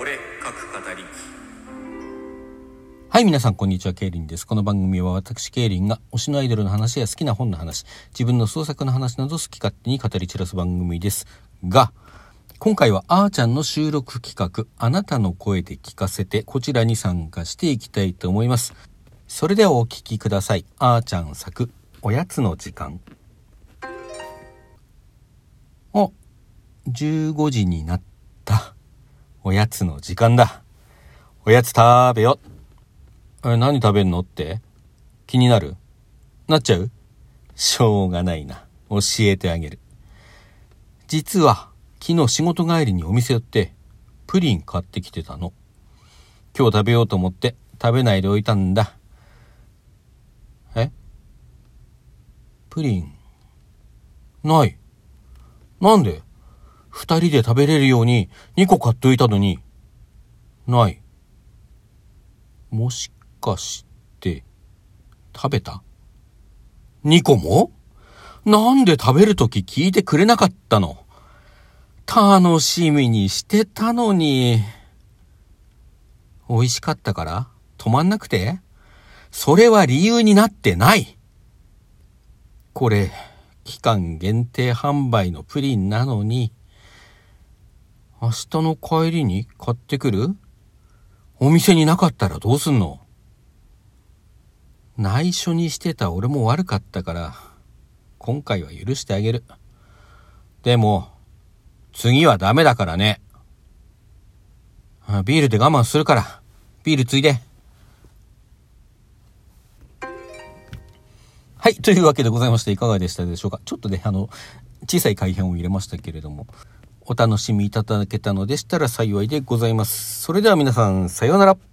俺各語りはい、皆さん、こんにちは。ケイリンです。この番組は私、ケイリンが推しのアイドルの話や好きな本の話、自分の創作の話など好き勝手に語り散らす番組です。が、今回はあーちゃんの収録企画、あなたの声で聞かせて、こちらに参加していきたいと思います。それではお聞きください。あーちゃん作、おやつの時間。お、15時になっ。おやつの時間だ。おやつ食べよ。え、何食べんのって？気になる？なっちゃう？しょうがないな。教えてあげる。実は、昨日仕事帰りにお店寄って、プリン買ってきてたの。今日食べようと思って食べないでおいたんだ。え？プリン、ない。なんで？二人で食べれるように2個買っておいたのに、ない。もしかして、食べた ?2 個も？なんで食べるとき聞いてくれなかったの？楽しみにしてたのに。美味しかったから？止まんなくて？それは理由になってない。これ、期間限定販売のプリンなのに、明日の帰りに買ってくる？お店になかったらどうすんの？内緒にしてた俺も悪かったから、今回は許してあげる。でも、次はダメだからね。ビールで我慢するから、ビールついで。はい。というわけでございまして、いかがでしたでしょうか？ちょっとね、あの、小さい改変を入れましたけれども、お楽しみいただけたのでしたら幸いでございます。それでは皆さん、さようなら。